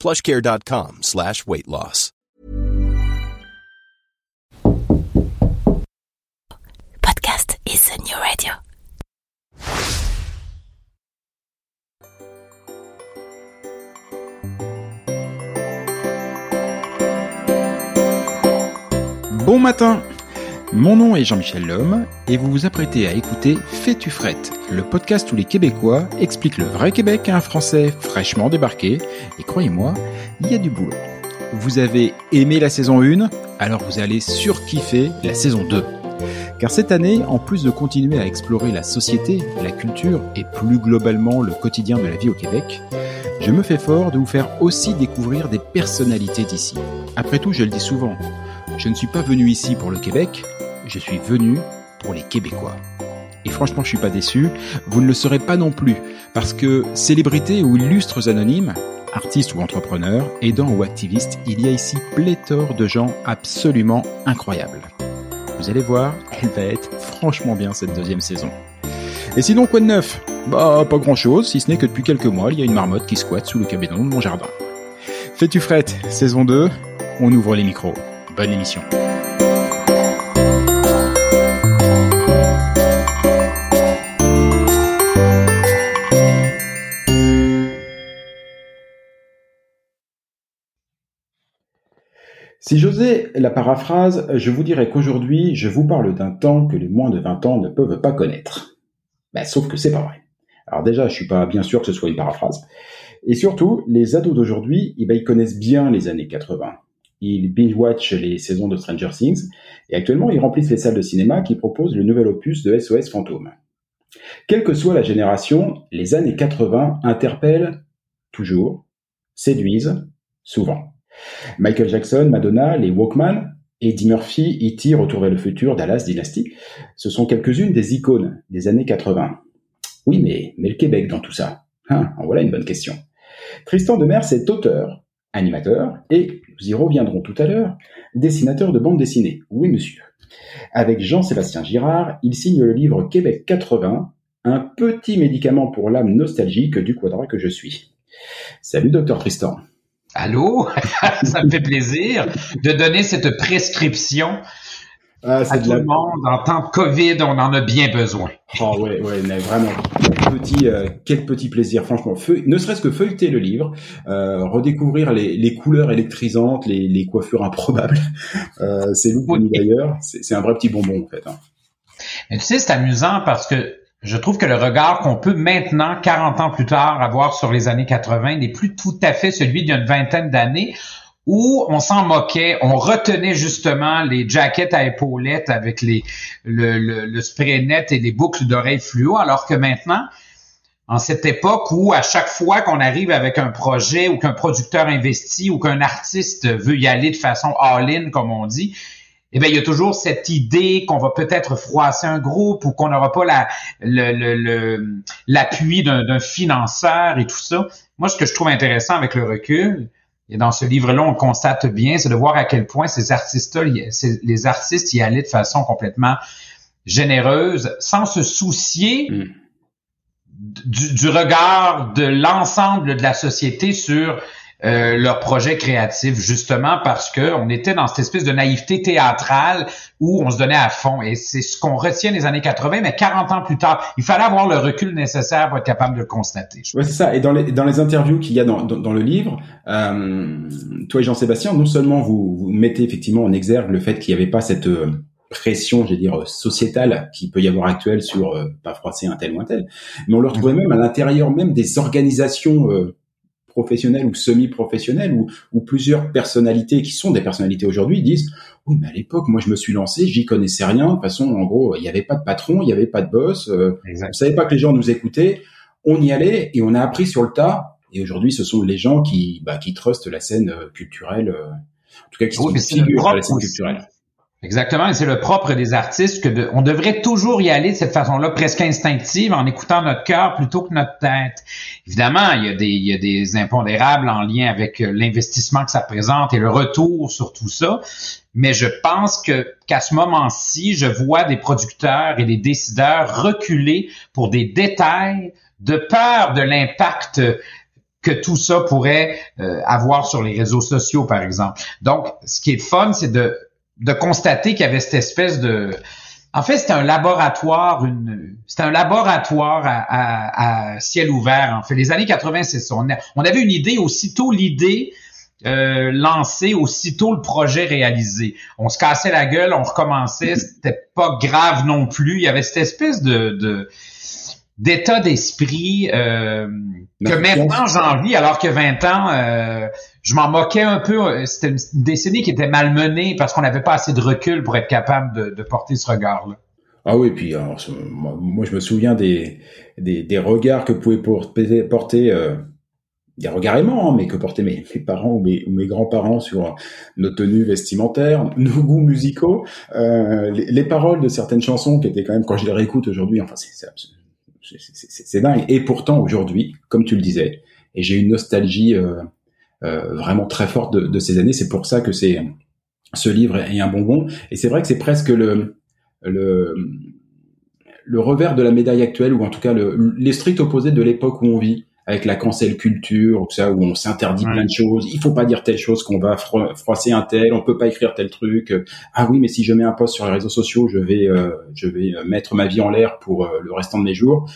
plushcare.com slash weight loss. Podcast is the new radio. Bon matin Mon nom est Jean-Michel Lhomme et vous vous apprêtez à écouter Fais-tu frette, le podcast où les Québécois expliquent le vrai Québec à un Français fraîchement débarqué. Et croyez-moi, il y a du boulot. Vous avez aimé la saison 1, alors vous allez surkiffer la saison 2. Car cette année, en plus de continuer à explorer la société, la culture et plus globalement le quotidien de la vie au Québec, je me fais fort de vous faire aussi découvrir des personnalités d'ici. Après tout, je le dis souvent, je ne suis pas venu ici pour le Québec, je suis venu pour les Québécois. Et franchement, je suis pas déçu, vous ne le serez pas non plus, parce que célébrités ou illustres anonymes, artistes ou entrepreneurs, aidants ou activistes, il y a ici pléthore de gens absolument incroyables. Vous allez voir, elle va être franchement bien cette deuxième saison. Et sinon, quoi de neuf? Bah, pas grand chose, si ce n'est que depuis quelques mois, il y a une marmotte qui squatte sous le cabinet de mon jardin. Fais-tu frette, saison 2, on ouvre les micros. Bonne émission. Si j'osais la paraphrase, je vous dirais qu'aujourd'hui, je vous parle d'un temps que les moins de 20 ans ne peuvent pas connaître. Ben, sauf que c'est pas vrai. Alors déjà, je suis pas bien sûr que ce soit une paraphrase. Et surtout, les ados d'aujourd'hui, eh ben, ils connaissent bien les années 80. Ils binge-watch les saisons de Stranger Things, et actuellement, ils remplissent les salles de cinéma qui proposent le nouvel opus de SOS Fantôme. Quelle que soit la génération, les années 80 interpellent toujours, séduisent souvent. Michael Jackson, Madonna, les Walkman, Eddie Murphy, E.T., Retour vers le futur, Dallas, Dynasty, ce sont quelques-unes des icônes des années 80. Oui, mais, mais le Québec dans tout ça? Hein, En voilà une bonne question. Tristan Demers est auteur, animateur et, nous y reviendrons tout à l'heure, dessinateur de bande dessinée. Oui, monsieur. Avec Jean-Sébastien Girard, il signe le livre Québec 80, un petit médicament pour l'âme nostalgique du quadrat que je suis. Salut, docteur Tristan. Allô? Ça me fait plaisir de donner cette prescription Ah, à tout la... le monde. En temps de COVID, on en a bien besoin. Oh ouais, ouais, mais vraiment. Quel petit, euh, quel petit plaisir, franchement. Feu- ne serait-ce que feuilleter le livre, euh, redécouvrir les, les couleurs électrisantes, les, les coiffures improbables. Euh, c'est Oui. d'ailleurs. C'est c'est un vrai petit bonbon en fait. hein. Mais tu sais, c'est amusant parce que je trouve que le regard qu'on peut maintenant, 40 ans plus tard, avoir sur les années 80 n'est plus tout à fait celui d'il y a une vingtaine d'années où on s'en moquait, on retenait justement les jackets à épaulettes avec les, le, le, le spray net et les boucles d'oreilles fluo, alors que maintenant, en cette époque où à chaque fois qu'on arrive avec un projet ou qu'un producteur investit ou qu'un artiste veut y aller de façon all-in, comme on dit, eh bien, il y a toujours cette idée qu'on va peut-être froisser un groupe ou qu'on n'aura pas la, le, l'appui d'un, financeur et tout ça. Moi, ce que je trouve intéressant avec le recul, et dans ce livre-là, on le constate bien, c'est de voir à quel point ces artistes-là, les artistes y allaient de façon complètement généreuse, sans se soucier mm. du, du, regard de l'ensemble de la société sur euh, leur projet créatif, justement parce que on était dans cette espèce de naïveté théâtrale où on se donnait à fond. Et c'est ce qu'on retient des années 80, mais 40 ans plus tard, il fallait avoir le recul nécessaire pour être capable de le constater. Ouais, c'est ça. Et dans les, dans les interviews qu'il y a dans, dans, le livre, euh, toi et Jean-Sébastien, non seulement vous, vous mettez effectivement en exergue le fait qu'il n'y avait pas cette euh, pression, je vais dire, sociétale qui peut y avoir actuelle sur euh, pas froisser un tel ou un tel, mais on le retrouvait même à l'intérieur même des organisations euh, professionnels ou semi-professionnels ou, plusieurs personnalités qui sont des personnalités aujourd'hui disent oui mais à l'époque moi je me suis lancé j'y connaissais rien. De toute façon en gros il n'y avait pas de patron il n'y avait pas de boss euh, on savait pas que les gens nous écoutaient. On y allait et on a appris sur le tas. Et aujourd'hui ce sont les gens qui bah, qui trustent la scène euh, culturelle euh, en tout cas qui sont figurent la scène culturelle Exactement, et c'est le propre des artistes que on devrait toujours y aller de cette façon-là, presque instinctive, en écoutant notre cœur plutôt que notre tête. Évidemment, il y a des, il y a des impondérables en lien avec euh, l'investissement que ça représente et le retour sur tout ça. Mais je pense que qu'à ce moment-ci, je vois des producteurs et des décideurs reculer pour des détails de peur de l'impact que tout ça pourrait euh, avoir sur les réseaux sociaux, par exemple. Donc, ce qui est fun, c'est de de constater qu'il y avait cette espèce de en fait, c'était un laboratoire, une, c'était un laboratoire à, ciel ouvert. En fait, les années 80, c'est ça. On, avait une idée, aussitôt l'idée euh, lancée, aussitôt le projet réalisé. On se cassait la gueule, on recommençait. C'était pas grave non plus. Il y avait cette espèce de d'état d'esprit euh, que maintenant j'en alors que 20 ans, euh, je m'en moquais un peu. C'était une décennie qui était malmenée parce qu'on n'avait pas assez de recul pour être capable de, porter ce regard-là. Ah oui, puis moi, je me souviens des, des, regards que pouvaient porter, porter euh, des regards aimants, hein, mais que portaient mes, mes parents ou mes, mes grands-parents sur nos tenues vestimentaires, nos goûts musicaux, euh, les, les, paroles de certaines chansons qui étaient quand même, quand je les réécoute aujourd'hui, enfin c'est c'est dingue. Et pourtant aujourd'hui, comme tu le disais, et j'ai une nostalgie euh, euh, vraiment très forte de, ces années. C'est pour ça que c'est ce livre est un bonbon. Et c'est vrai que c'est presque le, le le revers de la médaille actuelle, ou en tout cas le, les opposés de l'époque où on vit, avec la cancel culture, ça, où on s'interdit plein de choses. Il faut pas dire telle chose qu'on va froisser un tel, on peut pas écrire tel truc. Ah oui, mais si je mets un post sur les réseaux sociaux, je vais, euh, je vais mettre ma vie en l'air pour euh, le restant de mes jours.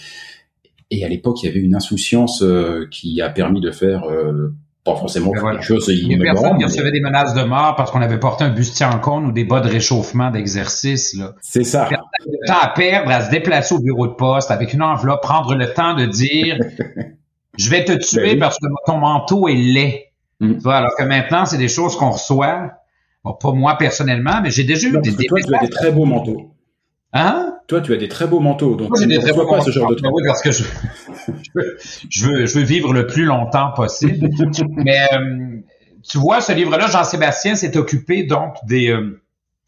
Et à l'époque, il y avait une insouciance euh, qui a permis de faire pas forcément quelque chose. Il personne qui recevait des menaces de mort parce qu'on avait porté un bustier en cône ou des bas de réchauffement d'exercice. C'est ça. Le temps à perdre à se déplacer au bureau de poste avec une enveloppe, prendre le temps de dire je vais te tuer ben parce que ton manteau est laid. Mm. alors que maintenant, c'est des choses qu'on reçoit. Bon, pas moi personnellement, mais j'ai déjà eu des, des Toi, tu as des très beaux manteaux. Hein? Toi, tu as des très beaux manteaux. Donc, moi, j'ai des très beaux manteaux. Ce genre de oui, parce que je, je, veux, je veux vivre le plus longtemps possible. mais euh, tu vois, ce livre-là, Jean-Sébastien s'est occupé donc des, euh,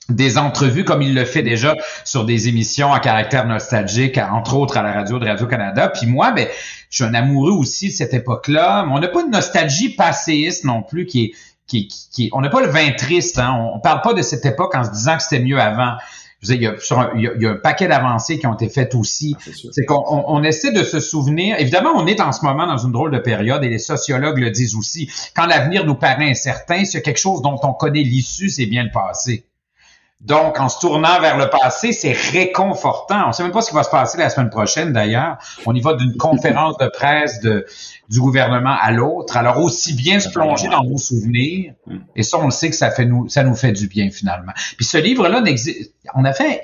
des entrevues comme il le fait déjà sur des émissions à caractère nostalgique, entre autres à la radio de Radio-Canada. Puis moi, ben, je suis un amoureux aussi de cette époque-là, mais on n'a pas de nostalgie passéiste non plus qui est, qui, qui, on n'a pas le vin triste. Hein? On, parle pas de cette époque en se disant que c'était mieux avant. Je il, y a, il, y a, un paquet d'avancées qui ont été faites aussi. Ah, c'est qu'on on, essaie de se souvenir. Évidemment, on est en ce moment dans une drôle de période et les sociologues le disent aussi. Quand l'avenir nous paraît incertain, c'est quelque chose dont on connaît l'issue, c'est bien le passé. Donc, en se tournant vers le passé, c'est réconfortant. On ne sait même pas ce qui va se passer la semaine prochaine, d'ailleurs. On y va d'une conférence de presse de, du gouvernement à l'autre. Alors, aussi bien se plonger dans nos souvenirs. Et ça, on le sait que ça, fait nous, ça nous fait du bien, finalement. Puis ce livre-là, on a fait...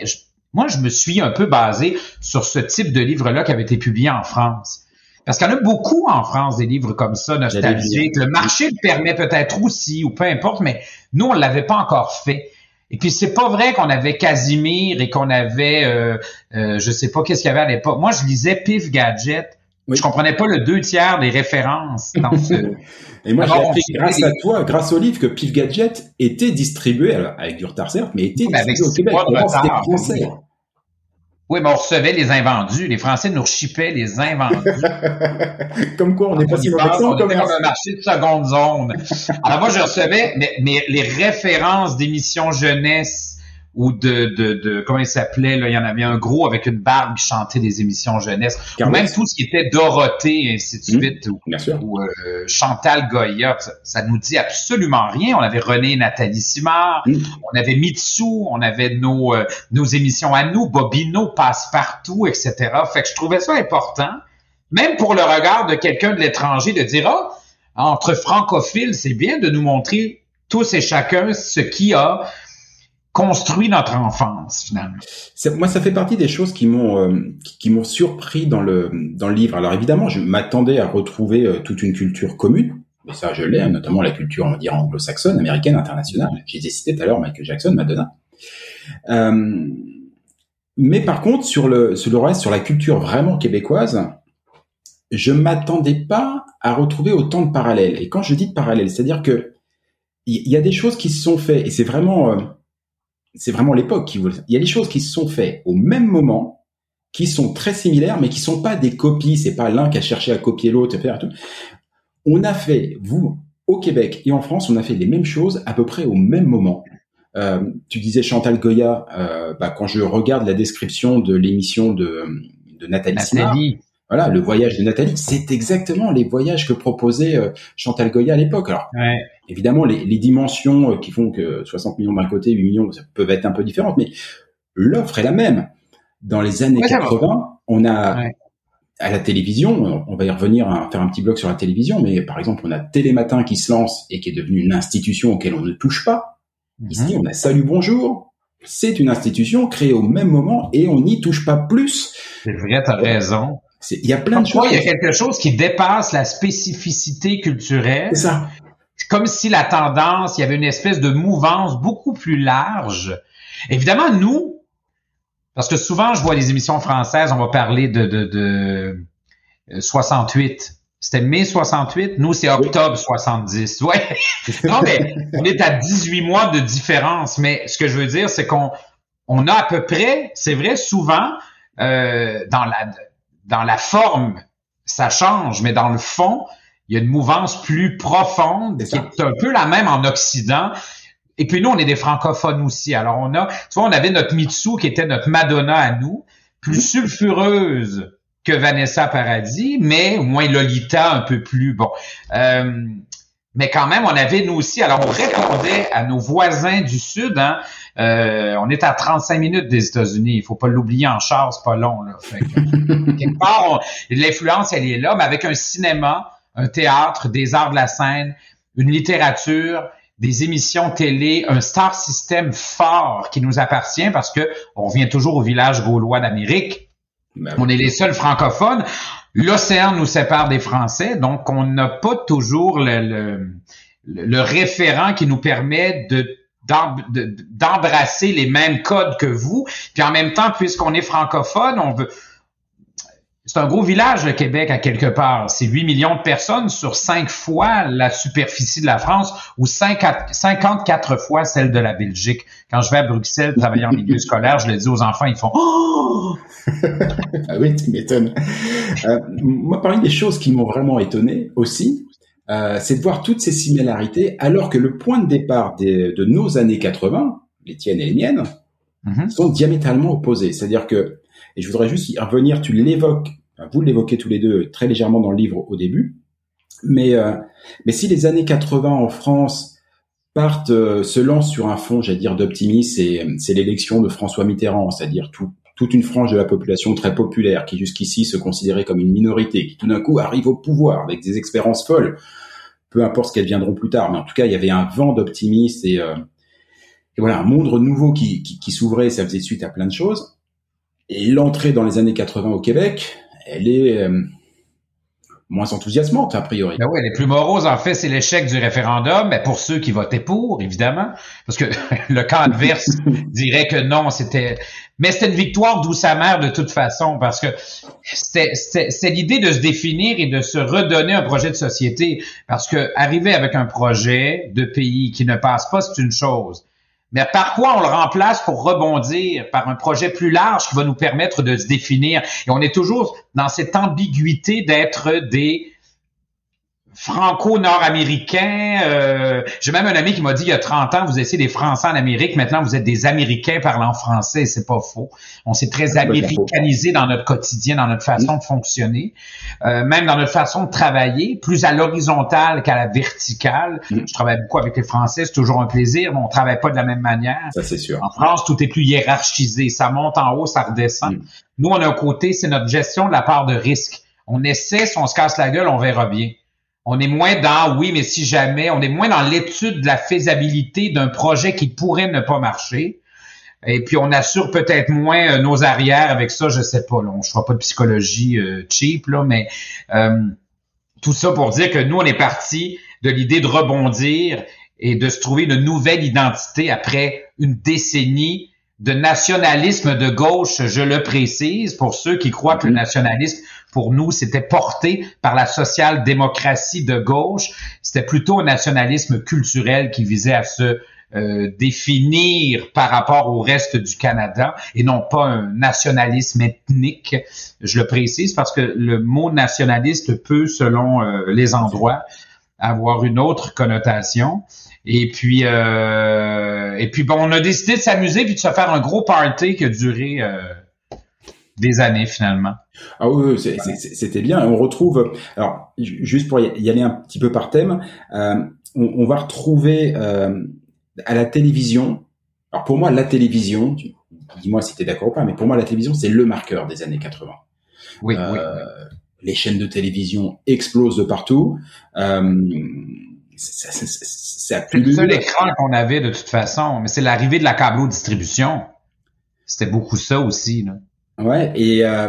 moi, je me suis un peu basé sur ce type de livre-là qui avait été publié en France. Parce qu'il y en a beaucoup en France, des livres comme ça, nostalgiques. Le marché le permet peut-être aussi, ou peu importe, mais nous, on l'avait pas encore fait. Et puis c'est pas vrai qu'on avait Casimir et qu'on avait, euh, euh, je sais pas qu'est-ce qu'il y avait à l'époque. Moi, je lisais Pif Gadget Je comprenais pas le deux tiers des références dans ce. Et moi, j'ai appris grâce à toi, grâce au livre, que Pif Gadget était distribué, avec du retard certes, mais était distribué au Québec. C'était français. Oui, mais on recevait les invendus. Les Français nous chipaient les invendus. comme quoi, on n'est pas si mauvais On était comme un marché de seconde zone. Alors moi, je recevais mais, mais les références d'émissions jeunesse ou de, de, de comment il s'appelait là il y en avait un gros avec une barbe qui chantait des émissions jeunesse. Ou même tout ce qui était Dorothée et ainsi de mmh. suite ou, euh, Chantal Goya ça, ça, nous dit absolument rien. On avait René Nathalie Simard mmh. on avait Mitsu on avait nos euh, nos émissions à nous Bobino passe partout etc fait que je trouvais ça important même pour le regard de quelqu'un de l'étranger de dire ah entre francophiles c'est bien de nous montrer tous et chacun ce qui a construit notre enfance finalement. Moi, ça fait partie des choses qui m'ont euh, qui m'ont surpris dans le dans le livre. Alors évidemment, je m'attendais à retrouver euh, toute une culture commune, mais ça je l'ai, hein, notamment la culture on va dire anglo-saxonne, américaine, internationale. J'ai cité tout à l'heure Michael Jackson, Madonna. Euh, mais par contre, sur le sur le reste, sur la culture vraiment québécoise, je m'attendais pas à retrouver autant de parallèles. Et quand je dis de parallèles, c'est-à-dire que il y, a des choses qui se sont faites, et c'est vraiment c'est vraiment l'époque qui voulait. Il y a des choses qui se sont faites au même moment, qui sont très similaires, mais qui sont pas des copies. C'est pas l'un qui a cherché à copier l'autre, etc. On a fait, vous, au Québec et en France, on a fait les mêmes choses à peu près au même moment. Euh, tu disais Chantal Goya, euh, bah, quand je regarde la description de l'émission de, de Nathalie, Nathalie. Voilà, le voyage de Nathalie, c'est exactement les voyages que proposait euh, Chantal Goya à l'époque. Alors, ouais. Évidemment, les, les, dimensions euh, qui font que 60 millions d'un côté, 8 millions, ça peuvent être un peu différentes, mais l'offre est la même. Dans les années 80, on a à la télévision, on va y revenir à faire un petit bloc sur la télévision, mais par exemple, on a Télématin qui se lance et qui est devenu une institution auquel on ne touche pas. Mhm. Ici, on a Salut Bonjour. C'est une institution créée au même moment et on n'y touche pas plus. C'est vrai, t'as raison. Il y a plein de choses. Il y a quelque chose qui dépasse la spécificité culturelle. C'est ça comme si la tendance, il y avait une espèce de mouvance beaucoup plus large. Évidemment, nous, parce que souvent, je vois les émissions françaises, on va parler de, de, de 68. Euh, C'était mai 68, nous, c'est octobre 70. Ouais. non, mais on est à 18 mois de différence. Mais ce que je veux dire, c'est qu'on on a à peu près, c'est vrai, souvent, euh, dans la dans la forme, ça change, mais dans le fond, il y a une mouvance plus profonde qui est un peu la même en Occident. Et puis nous, on est des francophones aussi. Alors on a, tu vois, on avait notre Mitsu qui était notre Madonna à nous, plus mm-hmm. sulfureuse que Vanessa Paradis, mais au moins Lolita un peu plus bon. Euh, mais quand même, on avait nous aussi. Alors on répondait à nos voisins du Sud. Hein, euh, on est à 35 minutes des États-Unis. Il faut pas l'oublier en char, c'est pas long. Là. quelque part, l'influence elle est là, mais avec un cinéma un théâtre, des arts de la scène, une littérature, des émissions télé, un star system fort qui nous appartient parce que on revient toujours au village gaulois d'Amérique. Ben on est les seuls francophones. L'océan nous sépare des Français, donc on n'a pas toujours le, le, référent qui nous permet de d'embrasser les mêmes codes que vous. Puis en même temps, puisqu'on est francophone, on veut c'est un gros village, le Québec, à quelque part. C'est 8 millions de personnes sur 5 fois la superficie de la France ou 54 fois celle de la Belgique. Quand je vais à Bruxelles travailler en milieu scolaire, je le dis aux enfants, ils font oh! Ah oui, tu m'étonnes. Euh, moi, parmi des choses qui m'ont vraiment étonné aussi, euh, c'est de voir toutes ces similarités, alors que le point de départ de nos années 80, les tiennes et les miennes, mm-hmm. sont diamétralement opposés. C'est-à-dire que et je voudrais juste y revenir, tu l'évoques, vous l'évoquez tous les deux très légèrement dans le livre au début, mais, euh, mais si les années 80 en France partent, euh, se lancent sur un fond, j'allais dire, d'optimisme, c'est, c'est l'élection de François Mitterrand, c'est-à-dire tout, toute une frange de la population très populaire qui jusqu'ici se considérait comme une minorité, qui tout d'un coup arrive au pouvoir avec des expériences folles, peu importe ce qu'elles viendront plus tard, mais en tout cas, il y avait un vent d'optimisme et, euh, et voilà, un monde nouveau qui, qui, qui s'ouvrait, ça faisait suite à plein de choses. Et l'entrée dans les années 80 au Québec, elle est, euh, moins enthousiasmantes, a priori. Ben oui, les plus moroses, en fait, c'est l'échec du référendum, mais pour ceux qui votaient pour, évidemment, parce que le camp adverse dirait que non, c'était... Mais c'était une victoire douce amère de toute façon, parce que c'est l'idée de se définir et de se redonner un projet de société, parce que arriver avec un projet de pays qui ne passe pas, c'est une chose. Mais par quoi on le remplace pour rebondir par un projet plus large qui va nous permettre de se définir? Et on est toujours dans cette ambiguïté d'être des franco-nord-américain. Euh, J'ai même un ami qui m'a dit il y a 30 ans, vous étiez des Français en Amérique, maintenant vous êtes des Américains parlant français. C'est pas faux. On s'est très américanisé dans notre quotidien, dans notre façon de fonctionner, euh, même dans notre façon de travailler, plus à l'horizontale qu'à la verticale. Je travaille beaucoup avec les Français, c'est toujours un plaisir, mais on travaille pas de la même manière. Ça c'est sûr. En France, tout est plus hiérarchisé. Ça monte en haut, ça redescend. Mm. Nous, on a un côté, c'est notre gestion de la part de risque. On essaie, si on se casse la gueule, on verra bien. On est moins dans oui, mais si jamais, on est moins dans l'étude de la faisabilité d'un projet qui pourrait ne pas marcher. Et puis on assure peut-être moins euh, nos arrières avec ça, je sais pas. Là, on ne fera pas de psychologie euh, cheap, là, mais euh, tout ça pour dire que nous, on est parti de l'idée de rebondir et de se trouver une nouvelle identité après une décennie de nationalisme de gauche, je le précise, pour ceux qui croient que le mhm. nationalisme, pour nous, c'était porté par la social-démocratie de gauche. C'était plutôt un nationalisme culturel qui visait à se euh, définir par rapport au reste du Canada et non pas un nationalisme ethnique. Je le précise parce que le mot nationaliste peut, selon euh, les endroits, avoir une autre connotation. Et puis, euh, et puis bon, on a décidé de s'amuser puis de se faire un gros party qui a duré euh, des années finalement. Ah oui, c'était bien. On retrouve, alors juste pour y aller un petit peu par thème, euh, on, va retrouver euh, à la télévision. Alors pour moi, la télévision, dis-moi si tu es d'accord ou pas, mais pour moi, la télévision, c'est le marqueur des années 80. Oui, oui. Les chaînes de télévision explosent de partout. Euh, c'est le seul écran qu'on avait de toute façon, mais c'est l'arrivée de la câbleau-distribution. C'était beaucoup ça aussi. Là. Ouais, et, euh,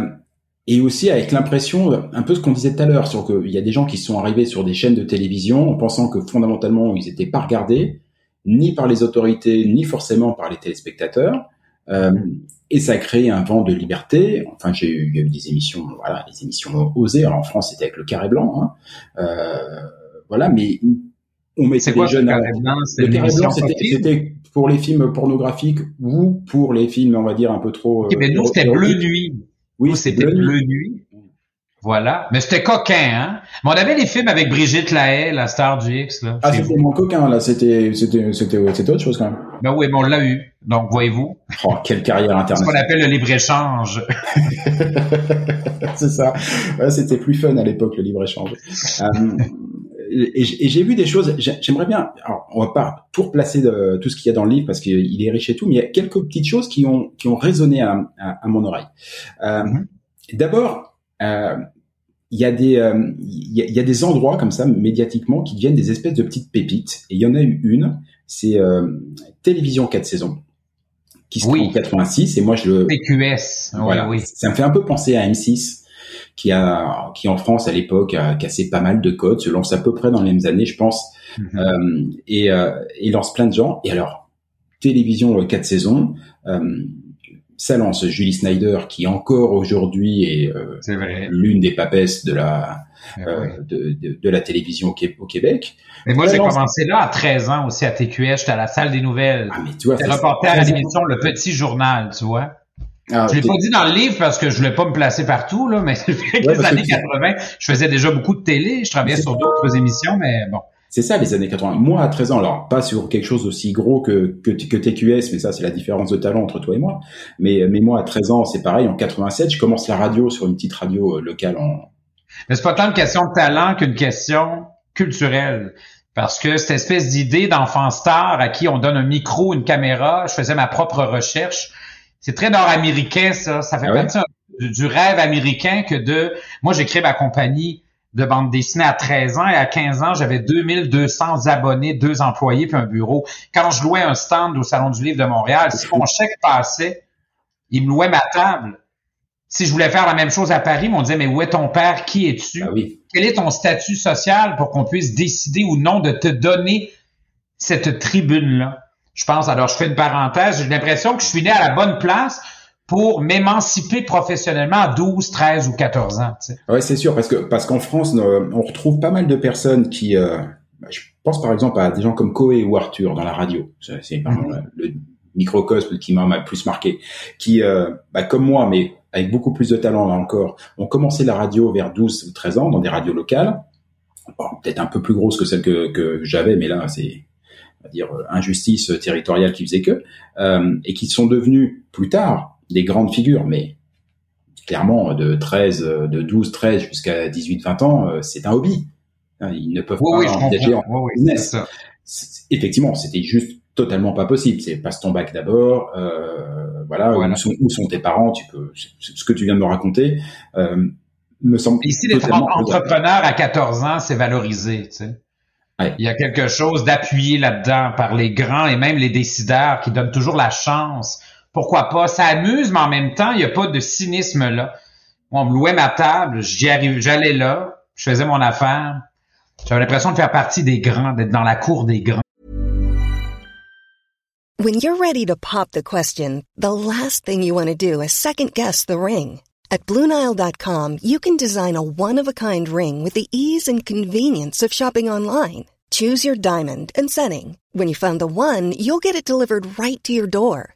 et aussi avec l'impression, un peu ce qu'on disait tout à l'heure, sur qu'il y a des gens qui sont arrivés sur des chaînes de télévision en pensant que fondamentalement ils n'étaient pas regardés, ni par les autorités, ni forcément par les téléspectateurs. Euh, et ça a créé un vent de liberté. Enfin, j'ai eu, il y a eu des émissions, voilà, des émissions osées. Alors en France, c'était avec le carré blanc. Hein. Euh, voilà, mais on mettait quoi, jeunes à... Le carré blanc, c'était pour les films pornographiques ou pour les films, on va dire, un peu trop... mais nous, c'était Bleu Nuit. Oui, c'était Bleu Nuit. Voilà. Mais c'était coquin, hein? Mais on avait les films avec Brigitte Lahaye, la star du X, là. Ah, c'était mon coquin, là. C'était, c'était, c'était, c'était autre chose, quand même. Ben oui, mais on l'a eu. Donc, voyez-vous. Oh, quelle carrière internationale. C'est ce qu'on appelle le libre-échange. c'est ça. Ouais, c'était plus fun à l'époque, le libre-échange. Euh, et, j'ai vu des choses. J'aimerais bien. Alors, on va pas tout replacer de, tout ce qu'il y a dans le livre parce qu'il est riche et tout, mais il y a quelques petites choses qui ont qui ont résonné à, à, mon oreille. Euh, mm-hmm. D'abord, euh, il y a des euh, il, y a, des endroits comme ça médiatiquement qui deviennent des espèces de petites pépites. Et il y en a eu une, c'est euh, Télévision 4 saisons qui se oui. en 86 et moi je le PQS. Voilà, oui. Ça me fait un peu penser à M6 qui a qui en France à l'époque a cassé pas mal de codes, se lance à peu près dans les mêmes années, je pense, euh, et euh, il lance plein de gens. Et alors, télévision 4 saisons, euh, ça lance Julie Snyder qui encore aujourd'hui est, euh, l'une des papesses de la euh, de, de, de, la télévision au, Québec. Mais moi, j'ai commencé là à 13 ans aussi à TQS. J'étais à la salle des nouvelles. Ah, mais tu vois, reporter à l'émission Le Petit Journal, tu vois. Ah, je l'ai pas dit dans le livre parce que je voulais pas me placer partout, là, mais les années 80, je faisais déjà beaucoup de télé, je travaillais sur d'autres émissions, mais bon. C'est ça, les années 80. Moi, à 13 ans, alors pas sur quelque chose aussi gros que, que, que TQS, mais ça, c'est la différence de talent entre toi et moi. Mais, mais moi, à 13 ans, c'est pareil, en 87, je commence la radio sur une petite radio euh, locale en... Mais c'est pas tant une question de talent qu'une question culturelle. Parce que cette espèce d'idée d'enfant star à qui on donne un micro, une caméra, je faisais ma propre recherche, c'est très nord-américain, ça. Ça fait ah partie du, rêve américain que de... Moi, j'ai créé ma compagnie de bande dessinée à 13 ans et à 15 ans, j'avais 2200 abonnés, deux employés puis un bureau. Quand je louais un stand au Salon du Livre de Montréal, si mon chèque passait, il me louait ma table. si je voulais faire la même chose à Paris, on disait, mais où est ton père? Qui es-tu? Ah oui. Quel est ton statut social pour qu'on puisse décider ou non de te donner cette tribune-là? Je pense, alors je fais une parenthèse, j'ai l'impression que je suis né à la bonne place pour m'émanciper professionnellement à 12, 13 ou 14 ans. Tu sais. Oui, c'est sûr, parce que parce qu'en France, on retrouve pas mal de personnes qui... Euh, je pense par exemple à des gens comme Coé ou Arthur dans la radio. C'est mm -hmm. le microcosme qui m'a plus marqué. Qui, euh, bah, comme moi, mais avec beaucoup plus de talent là encore, ont commencé la radio vers 12 ou 13 ans dans des radios locales. Bon, Peut-être un peu plus grosses que celles que, que j'avais, mais là, c'est on va dire injustice territoriale qui faisait que, euh, et qui sont devenus plus tard des grandes figures, mais clairement de 13, de 12, 13 jusqu'à 18, 20 ans, euh, c'est un hobby. Ils ne peuvent oui, pas oui, engager en oui, business. Effectivement, c'était juste totalement pas possible. C'est passe ton bac d'abord, euh, voilà, Voilà. Où, sont, où sont tes parents, tu peux, ce que tu viens de me raconter, euh, me semble Ici, d'être totalement entrepreneur à 14 ans, c'est valorisé. Tu sais. Ouais. Il y a quelque chose d'appuyé là-dedans par les grands et même les décideurs qui donnent toujours la chance. Pourquoi pas? Ça amuse, mais en même temps, il n'y a pas de cynisme là. On louait ma table, j'y j'allais là, je faisais mon affaire. J'avais l'impression de faire partie des grands, d'être dans la cour des grands. When you're ready to pop the question, the last thing you want to do is second guess the ring. At Bluenile.com, you can design a one-of-a-kind ring with the ease and convenience of shopping online. Choose your diamond and setting. When you find the one, you'll get it delivered right to your door.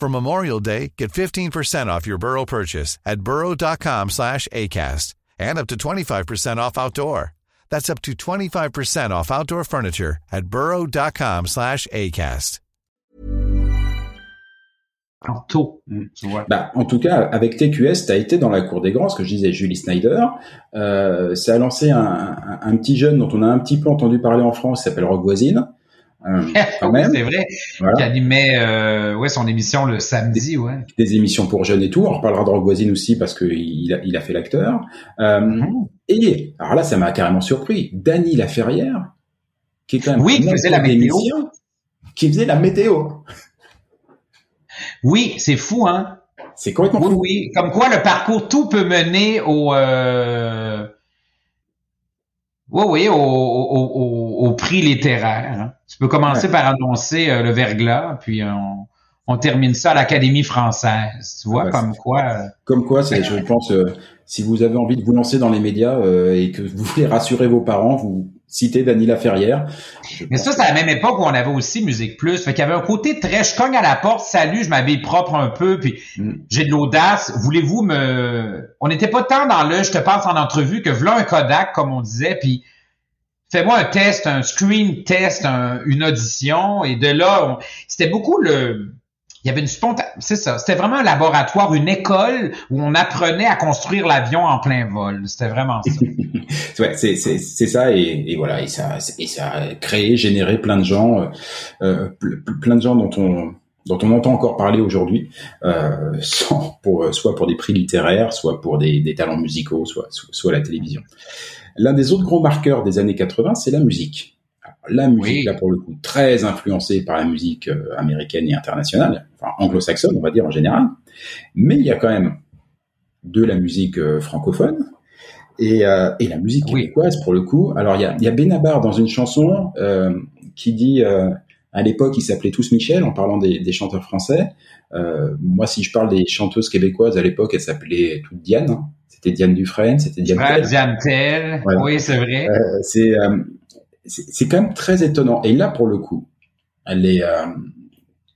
For Memorial Day, get 15% off your Burrow purchase at burrow.com slash ACAST and up to 25% off outdoor. That's up to 25% off outdoor furniture at burrow.com slash ACAST. Tôt, vois. Bah, en tout cas, avec TQS, tu as été dans la cour des grands, ce que je disais, Julie Snyder. Euh, ça a lancé un, un, un petit jeune dont on a un petit peu entendu parler en France, qui s'appelle Rock Voisine. Euh, quand même. c'est vrai. Voilà. Qui animait euh, ouais, son émission le samedi, ouais. Des émissions pour jeunes et tout. On reparlera de Rock Voisine aussi parce qu'il a, il a fait l'acteur. Euh, Mhm. Et, alors là, ça m'a carrément surpris. Dany Laferrière, qui est quand même Oui, qui faisait la météo. Qui faisait la météo. Oui, c'est fou, hein? C'est complètement Oui, fou. oui. Comme quoi le parcours, tout peut mener au... Euh... Oui, oui, au, au, au, au prix littéraire. hein. Tu peux commencer Ouais. par annoncer euh, le verglas, puis on, on termine ça à l'Académie française. Tu vois, Ah bah, comme quoi... euh, Comme quoi, c'est, je pense, euh, si vous avez envie de vous lancer dans les médias euh, et que vous voulez rassurer vos parents, vous citez Dany Laferrière. Je Mais ça, c'est à la même époque où on avait aussi Musique Plus. Fait qu'il y avait un côté très, je cogne à la porte, salut, je m'habille propre un peu, puis Mm. j'ai de l'audace. Voulez-vous me... On n'était pas tant dans le, je te passe en entrevue, que voilà un Kodak, comme on disait, puis fais-moi un test, un screen test, un- une audition, et de là, on- c'était beaucoup le... Il y avait une spontanéité, c'est ça, c'était vraiment un laboratoire, une école où on apprenait à construire l'avion en plein vol. C'était vraiment ça. Ouais, c'est c'est c'est ça et, et voilà et ça et ça a créé, généré plein de gens, euh, euh, ple- ple- plein de gens dont on dont on entend encore parler aujourd'hui, euh, sans pour soit pour des prix littéraires, soit pour des, des talents musicaux, soit soit soit la télévision. L'un des autres gros marqueurs des années 80, c'est la musique. La musique, Oui. là pour le coup, très influencée par la musique euh, américaine et internationale, enfin anglo-saxonne, on va dire en général. Mais il y a quand même de la musique euh, francophone et, euh, et la musique Oui. québécoise pour le coup. Alors il y a, il y a Benabar dans une chanson euh, qui dit euh, à l'époque ils s'appelaient tous Michel en parlant des, des chanteurs français. Euh, moi si je parle des chanteuses québécoises à l'époque elles s'appelaient toutes Diane. hein. C'était Diane Dufresne, c'était Diane. Tell. Diane Tell, Voilà. oui, c'est vrai. Euh, c'est euh, c'est quand même très étonnant. Et là, pour le coup, est euh,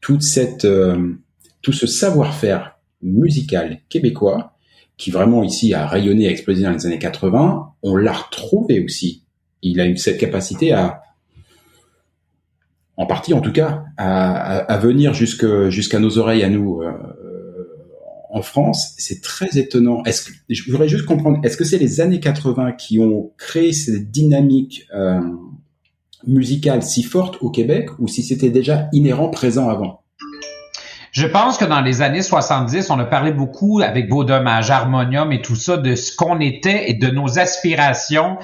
toute cette euh, tout ce savoir-faire musical québécois qui vraiment ici a rayonné, a explosé dans les années 80, on l'a retrouvé aussi. Il a eu cette capacité à en partie en tout cas, à, à, à venir jusque jusqu'à nos oreilles à nous euh, en France, c'est très étonnant. Est-ce que je voudrais juste comprendre, est-ce que c'est les années 80 qui ont créé cette dynamique euh, musicale si forte au Québec, ou si c'était déjà inhérent présent avant? Je pense que dans les années 70, on a parlé beaucoup avec Beau Dommage, Harmonium et tout ça de ce qu'on était et de nos aspirations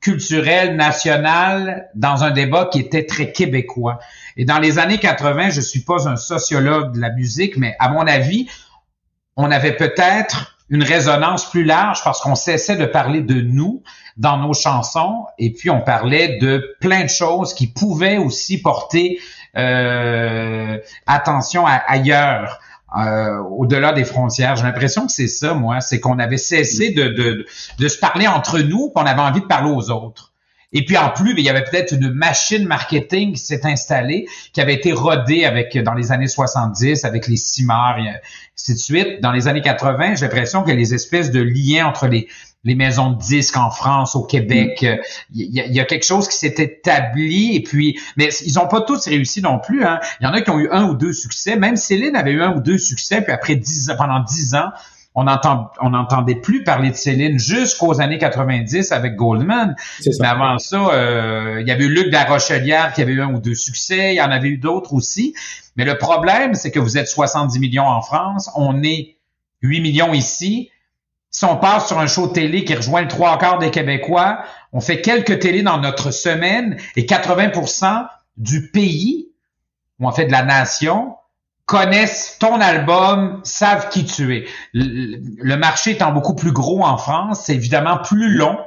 culturelles, nationales, dans un débat qui était très québécois. Et dans les années 80, je suis pas un sociologue de la musique, mais à mon avis, on avait peut-être une résonance plus large parce qu'on cessait de parler de nous dans nos chansons et puis on parlait de plein de choses qui pouvaient aussi porter euh, attention ailleurs. Euh, au-delà des frontières. J'ai l'impression que c'est ça, moi, c'est qu'on avait cessé de, de, de se parler entre nous, qu'on avait envie de parler aux autres. Et puis en plus, il y avait peut-être une machine marketing qui s'est installée, qui avait été rodée avec dans les années 70 avec les cimars et ainsi de suite. Dans les années 80, j'ai l'impression que les espèces de liens entre les les maisons de disques en France, au Québec. Mm. Il y, a, quelque chose qui s'est établi et puis, mais ils ont pas tous réussi non plus. Hein. Il y en a qui ont eu un ou deux succès. Même Céline avait eu un ou deux succès, puis après dix pendant dix ans, on entend, on n'entendait plus parler de Céline jusqu'aux années 90 avec Goldman. Mais avant ça, euh, il y avait eu Luc Rochelière qui avait eu un ou deux succès. Il y en avait eu d'autres aussi. Mais le problème, c'est que vous êtes 70 millions en France. On est 8 millions ici. Si on passe sur un show de télé qui rejoint le trois quarts des Québécois, on fait quelques télés dans notre semaine et 80% du pays, ou en fait de la nation, connaissent ton album, savent qui tu es. Le, marché étant beaucoup plus gros en France, c'est évidemment plus long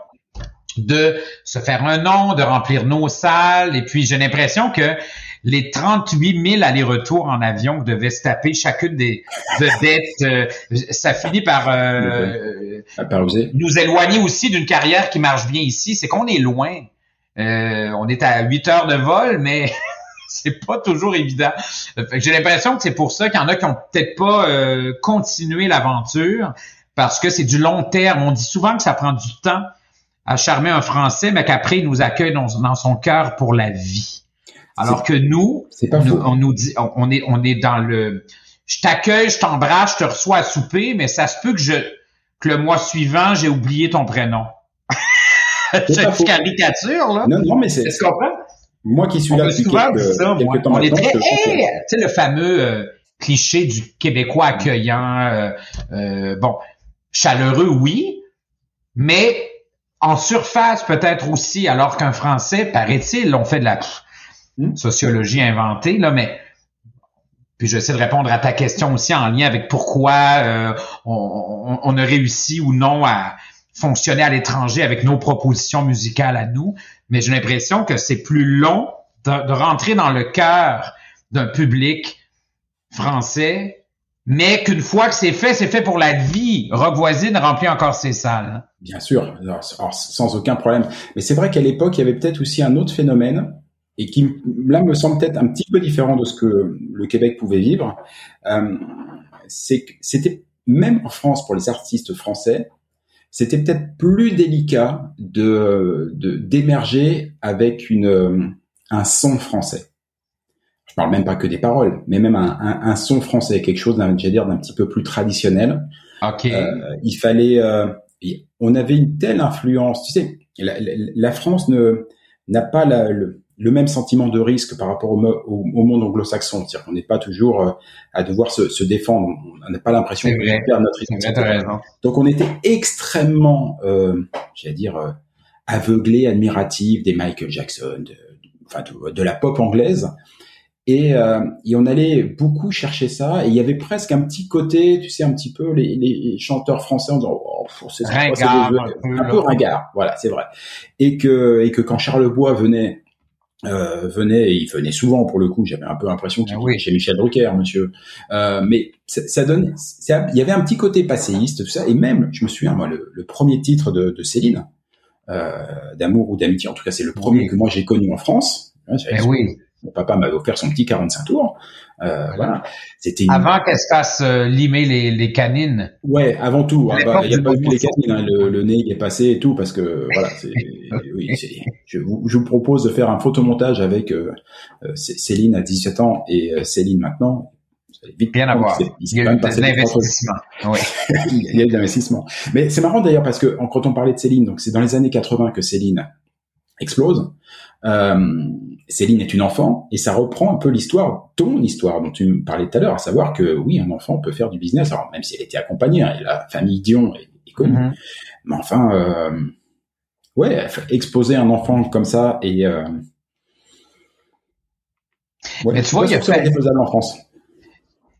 de se faire un nom, de remplir nos salles. Et puis, j'ai l'impression que les 38 000 allers-retours en avion que devait se taper chacune des vedettes, euh, ça finit par, euh, nous éloigner aussi d'une carrière qui marche bien ici. C'est qu'on est loin. Euh, on est à 8 heures de vol, mais c'est pas toujours évident. J'ai l'impression que c'est pour ça qu'il y en a qui ont peut-être pas euh, continué l'aventure parce que c'est du long terme. On dit souvent que ça prend du temps à charmer un Français, mais qu'après il nous accueille dans, son cœur pour la vie. Alors que nous, on nous dit, on est, on est dans le, je t'accueille, je t'embrasse, je te reçois à souper, mais ça se peut que je, que le mois suivant, j'ai oublié ton prénom. c'est une caricature, là. Non, non, mais c'est. Est-ce moi qui suis là depuis quelques, temps on est très, tu sais, le fameux euh, cliché du Québécois accueillant, euh, euh, bon, chaleureux, oui, mais en surface peut-être aussi, alors qu'un Français, paraît-il, on fait de la hmm? sociologie inventée, là, mais puis je vais essayer de répondre à ta question aussi en lien avec pourquoi on, on, a réussi ou non à fonctionner à l'étranger avec nos propositions musicales à nous mais j'ai l'impression que c'est plus long de, rentrer dans le cœur d'un public français, mais qu'une fois que c'est fait, c'est fait pour la vie. Rock Voisine remplit encore ses salles. Bien sûr, sans aucun problème. Mais c'est vrai qu'à l'époque, il y avait peut-être aussi un autre phénomène, et qui là me semble peut-être un petit peu différent de ce que le Québec pouvait vivre. Euh, c'est c'était même en France pour les artistes français, c'était peut-être plus délicat de d'émerger avec une un son français. Je parle même pas que des paroles, mais même un, un, son français, quelque chose d'un, dire, d'un petit peu plus traditionnel. Ok. Euh, il fallait, euh, on avait une telle influence. Tu sais, la, la, France ne n'a pas la, le, le même sentiment de risque par rapport au, au, monde anglo-saxon. C'est-à-dire qu'on n'est pas toujours euh, à devoir se, se défendre. On n'a pas l'impression de perdre notre identité. Donc on était extrêmement, euh, j'allais dire, euh, aveuglé, admiratif des Michael Jackson, de, enfin de, la pop anglaise. Et, euh, et, on allait beaucoup chercher ça. Et il y avait presque un petit côté, tu sais, un petit peu les, les chanteurs français en disant, oh, c'est un, peu, un peu ringard. Voilà, c'est vrai. Et que et que quand Charles Bois venait euh, venait, et il venait souvent pour le coup, j'avais un peu l'impression qu'il ah était chez Michel Drucker, monsieur. Euh, mais ça, ça donne, il y avait un petit côté passéiste, tout ça, et même, je me souviens, moi, le, le premier titre de, de Céline, euh, d'amour ou d'amitié, en tout cas, c'est le premier que moi j'ai connu en France. Eh oui. Mon papa m'avait offert son petit 45 tours. Euh, voilà. C'était avant qu'elle se fasse euh, limer les, les, canines. Ouais, avant tout. Ah bah, il n'y a pas eu les canines, hein, le, le, nez est passé et tout parce que voilà. oui, je vous, je, vous, propose de faire un photomontage avec euh, euh Céline à 17 ans et Céline maintenant. Rien à voir. Il y a eu de l'investissement. Oui. il y a eu de l'investissement. Mais c'est marrant d'ailleurs parce que quand on parlait de Céline, donc c'est dans les années 80 que Céline explose. Euh, Céline est une enfant et ça reprend un peu l'histoire, ton histoire dont tu me parlais tout à l'heure, à savoir que oui, un enfant peut faire du business, alors même si elle était accompagnée, hein, et la famille Dion est, connue, mm-hmm. mais enfin, euh, ouais, exposer un enfant comme ça et euh, ouais, mais tu vois, il y a en France.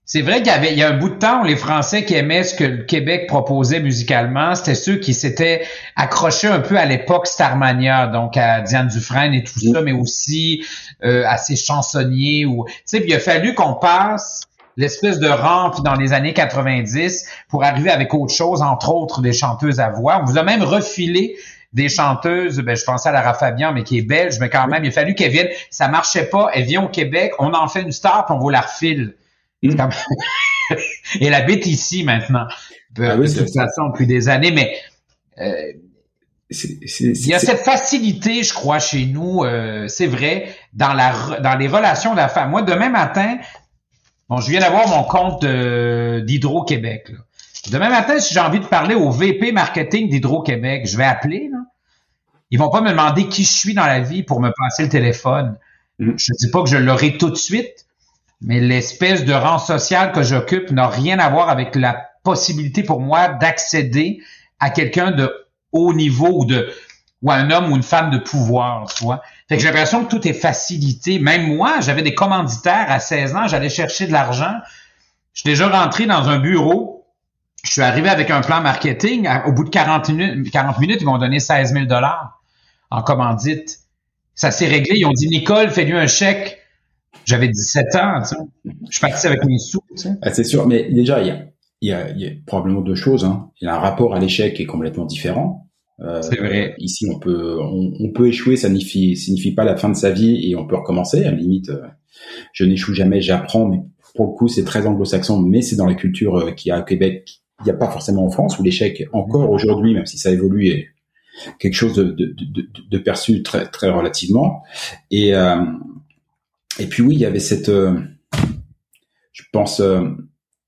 C'est vrai qu'il y avait il y a un bout de temps les Français qui aimaient ce que le Québec proposait musicalement, c'était ceux qui s'étaient accrochés un peu à l'époque Starmania, donc à Diane Dufresne et tout ça, mais aussi euh, à ces chansonniers ou tu sais, il a fallu qu'on passe l'espèce de rampe dans les années 90 pour arriver avec autre chose, entre autres des chanteuses à voix. On vous a même refilé des chanteuses, ben, je pensais à Lara Fabian, mais qui est belge, mais quand même, il a fallu qu'elle vienne. Ça marchait pas, elle vient au Québec, on en fait une star, puis on vous la refile. Elle habite ici maintenant. Ah de toute façon, depuis des années, mais euh, il y a cette facilité, je crois, chez nous, euh, c'est vrai, dans la dans les relations d'affaires. Moi, demain matin, bon, je viens d'avoir mon compte d'Hydro-Québec. Demain matin, si j'ai envie de parler au VP marketing d'Hydro-Québec, je vais appeler. Là. Ils vont pas me demander qui je suis dans la vie pour me passer le téléphone. Mm. Je dis pas que je l'aurai tout de suite, mais l'espèce de rang social que j'occupe n'a rien à voir avec la possibilité pour moi d'accéder à quelqu'un de haut niveau ou de ou un homme ou une femme de pouvoir, tu. Fait que j'ai l'impression que tout est facilité. Même moi, j'avais des commanditaires à 16 ans, j'allais chercher de l'argent. Je suis déjà rentré dans un bureau. Je suis arrivé avec un plan marketing. Au bout de 40 minutes, 40 minutes ils m'ont donné 16 000 dollars en commandite. Ça s'est réglé. Ils ont dit, Nicole, fais-lui un chèque j'avais 17 ans, tu sais. Je suis parti avec mes sous, tu sais. Ah, c'est sûr, mais déjà, il y a, il y a, il y a probablement deux choses. Hein. Il y a un rapport à l'échec qui est complètement différent. Euh, c'est vrai. Ici, on peut, on, on, peut échouer, ça signifie, signifie pas la fin de sa vie et on peut recommencer. À la limite, euh, je n'échoue jamais, j'apprends, mais pour le coup, c'est très anglo-saxon, mais c'est dans la culture euh, qu'il y a à Québec. Il n'y a pas forcément en France où l'échec, encore aujourd'hui, même si ça évolue, est quelque chose de, de, de, de perçu très, très relativement. Et, euh, et puis oui, il y avait cette, euh, je pense euh,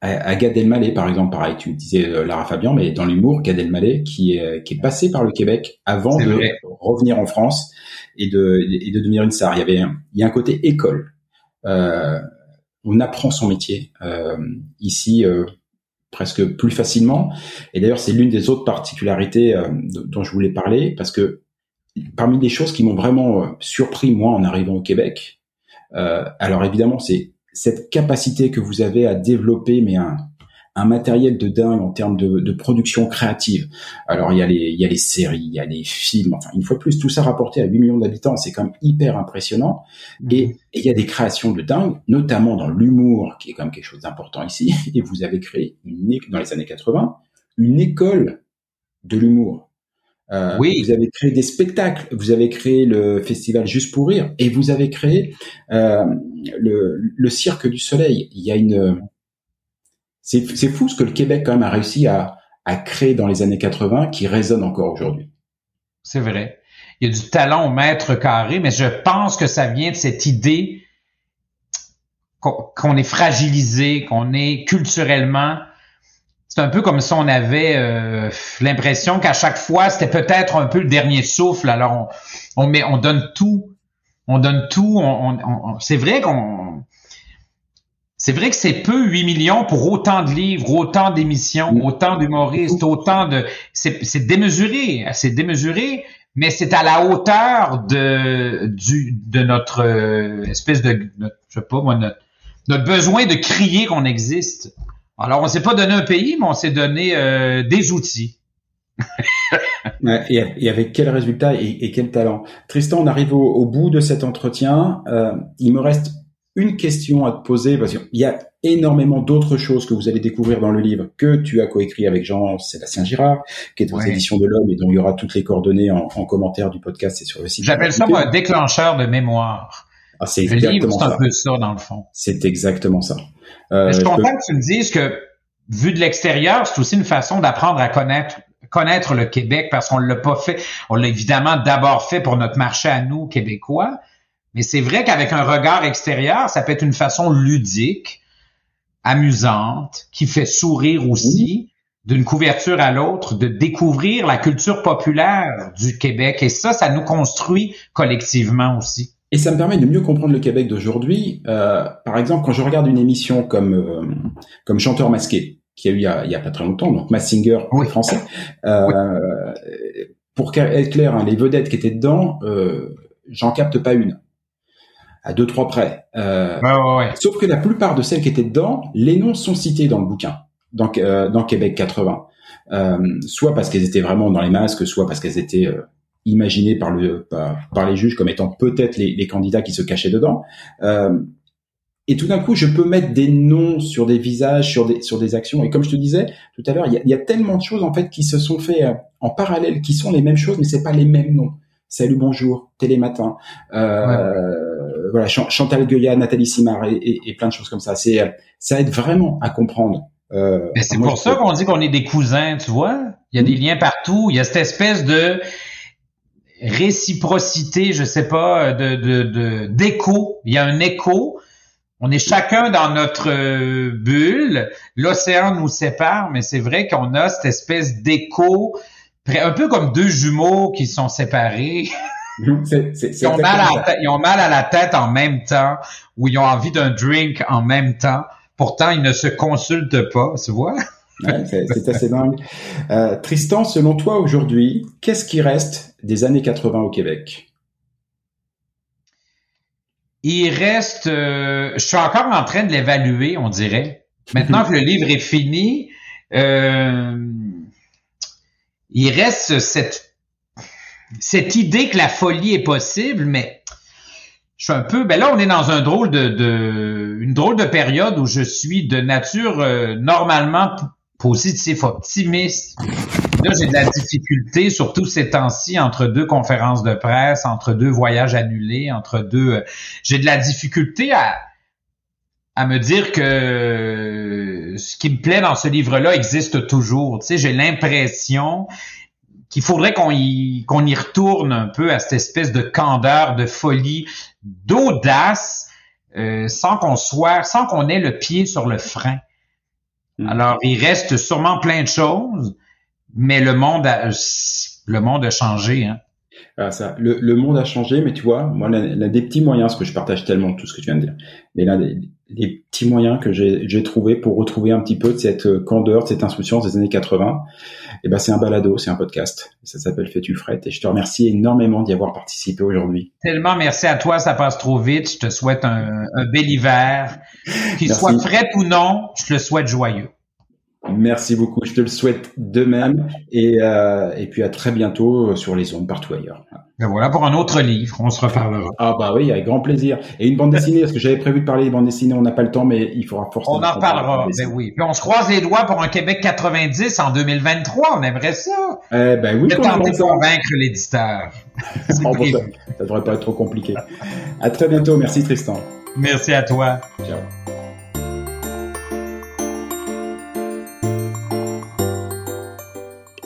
à, Gad Elmaleh par exemple, pareil, tu disais euh, Lara Fabian, mais dans l'humour, Gad Elmaleh qui est qui est passé par le Québec avant de revenir en France et de et de devenir une star. Il y avait il y a un côté école. on apprend son métier ici presque plus facilement. Et d'ailleurs, c'est l'une des autres particularités dont je voulais parler parce que parmi les choses qui m'ont vraiment surpris moi en arrivant au Québec, euh, alors évidemment, c'est cette capacité que vous avez à développer, mais un, un matériel de dingue en termes de, de, production créative. Alors il y a les il y a les séries, il y a les films. Enfin une fois de plus, tout ça rapporté à 8 millions d'habitants, c'est quand même hyper impressionnant. Mhm. Et, il y a des créations de dingue, notamment dans l'humour, qui est quand même quelque chose d'important ici. Et vous avez créé une dans les années 80 une école de l'humour. Euh, oui. Vous avez créé des spectacles, vous avez créé le festival Juste pour rire, et vous avez créé euh, le, le, Cirque du Soleil. Il y a une, c'est fou ce que le Québec quand même a réussi à, à créer dans les années 80, qui résonne encore aujourd'hui. C'est vrai. Il y a du talent au mètre carré, mais je pense que ça vient de cette idée qu'on est fragilisé, qu'on est culturellement c'est un peu comme si on avait euh, l'impression qu'à chaque fois, c'était peut-être un peu le dernier souffle. Alors, on, on, met, on donne tout. On donne tout. On, c'est vrai qu'on... C'est vrai que c'est peu 8 millions pour autant de livres, autant d'émissions, mm. autant d'humoristes, autant de... C'est démesuré, c'est démesuré, mais c'est à la hauteur de, du, de notre euh, espèce de... je sais pas moi, notre, notre besoin de crier qu'on existe. Alors, on s'est pas donné un pays, mais on s'est donné euh, des outils. et, avec quel résultat et, quel talent? Tristan, on arrive au, bout de cet entretien. Euh, il me reste une question à te poser parce qu'il y a énormément d'autres choses que vous allez découvrir dans le livre que tu as coécrit avec Jean-Sébastien Girard, qui est aux éditions de l'Homme et dont il y aura toutes les coordonnées en, commentaire du podcast et sur le site. J'appelle ça un déclencheur de mémoire. Ah, c'est exactement un peu ça dans le fond. C'est exactement ça. Euh, je suis content que tu me dises que, vu de l'extérieur, c'est aussi une façon d'apprendre à connaître connaître le Québec parce qu'on l'a pas fait. On l'a évidemment d'abord fait pour notre marché à nous, Québécois. Mais c'est vrai qu'avec un regard extérieur, ça peut être une façon ludique amusante, qui fait sourire aussi, d'une couverture à l'autre, de découvrir la culture populaire du Québec. Et ça, ça nous construit collectivement aussi. Et ça me permet de mieux comprendre le Québec d'aujourd'hui. Euh, par exemple, quand je regarde une émission comme euh, comme Chanteur masqué, qui a eu il y a, il y a pas très longtemps, donc Massinger oui. français, euh, pour être clair, hein, les vedettes qui étaient dedans, euh, j'en capte pas une à deux trois près. Euh, ouais, ouais, ouais. Sauf que la plupart de celles qui étaient dedans, les noms sont cités dans le bouquin, dans, euh, dans Québec 80. Euh, soit parce qu'elles étaient vraiment dans les masques, soit parce qu'elles étaient euh, imaginées par, le, par, par, les juges comme étant peut-être les, les, candidats qui se cachaient dedans. Euh, et tout d'un coup, je peux mettre des noms sur des visages, sur des sur des actions. Et comme je te disais tout à l'heure, il y a, y a, tellement de choses en fait qui se sont fait euh, en parallèle, qui sont les mêmes choses, mais c'est pas les mêmes noms. Salut, bonjour, Télématin, euh, ouais. voilà, Chantal Goya, Nathalie Simard et, et, et, plein de choses comme ça. C'est ça aide vraiment à comprendre. Euh, c'est pour ça qu'on dit qu'on est des cousins, tu vois. Il y a mmh. des liens partout. Il y a cette espèce de réciprocité, je sais pas, de de d'écho. Il y a un écho. On est chacun dans notre euh, bulle. L'océan nous sépare, mais c'est vrai qu'on a cette espèce d'écho, un peu comme deux jumeaux qui sont séparés. C est, c est, ils, ont mal à ils ont mal à la tête en même temps, ou ils ont envie d'un drink en même temps. Pourtant, ils ne se consultent pas, tu vois? Ouais, c'est assez dingue. Euh, Tristan, selon toi aujourd'hui, qu'est-ce qui reste des années 80 au Québec Il reste, euh, je suis encore en train de l'évaluer, on dirait. Maintenant que le livre est fini, euh, il reste cette cette idée que la folie est possible, mais je suis un peu, ben là, on est dans un drôle de, de une drôle de période où je suis de nature euh, normalement positif, optimiste. Là, j'ai de la difficulté, surtout ces temps-ci, entre deux conférences de presse, entre deux voyages annulés, entre deux. Euh, j'ai de la difficulté à à me dire que ce qui me plaît dans ce livre-là existe toujours. Tu sais, j'ai l'impression qu'il faudrait qu'on y qu'on y retourne un peu à cette espèce de candeur, de folie, d'audace, euh, sans qu'on soit, sans qu'on ait le pied sur le frein. Mm. Alors, il reste sûrement plein de choses, mais le monde a, le monde a changé. Hein. Ah, ça, le, le, monde a changé, mais tu vois, moi, l'un des petits moyens, ce que je partage tellement tout ce que tu viens de dire, mais l'un des, les petits moyens que j'ai trouvé pour retrouver un petit peu de cette candeur, de cette insouciance des années 80, eh ben c'est un balado, c'est un podcast. Ça s'appelle Fais-tu frette et je te remercie énormément d'y avoir participé aujourd'hui. Tellement merci à toi, ça passe trop vite. Je te souhaite un, un bel hiver, qu'il soit fret ou non, je te le souhaite joyeux. Merci beaucoup, je te le souhaite de même et, euh, et puis à très bientôt sur les ondes partout ailleurs. Ben voilà pour un autre livre, on se reparlera. Ah bah oui, avec grand plaisir. Et une bande dessinée, parce que j'avais prévu de parler des bandes dessinées, on n'a pas le temps, mais il faudra forcément. On en reparlera, ben oui. Puis on se croise les doigts pour un Québec 90 en 2023, on aimerait ça. Eh ben oui. De tenter de convaincre l'éditeur. ça devrait pas être trop compliqué. À très bientôt, merci Tristan. Merci à toi. Ciao.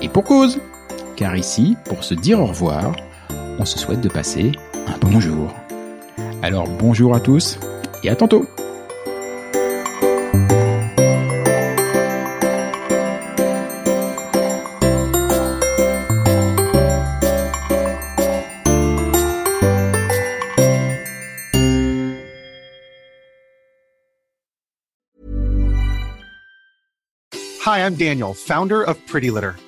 Et pour cause. Car ici, pour se dire au revoir, on se souhaite de passer un bonjour. Alors bonjour à tous et à tantôt. Hi, I'm Daniel, founder of Pretty Litter.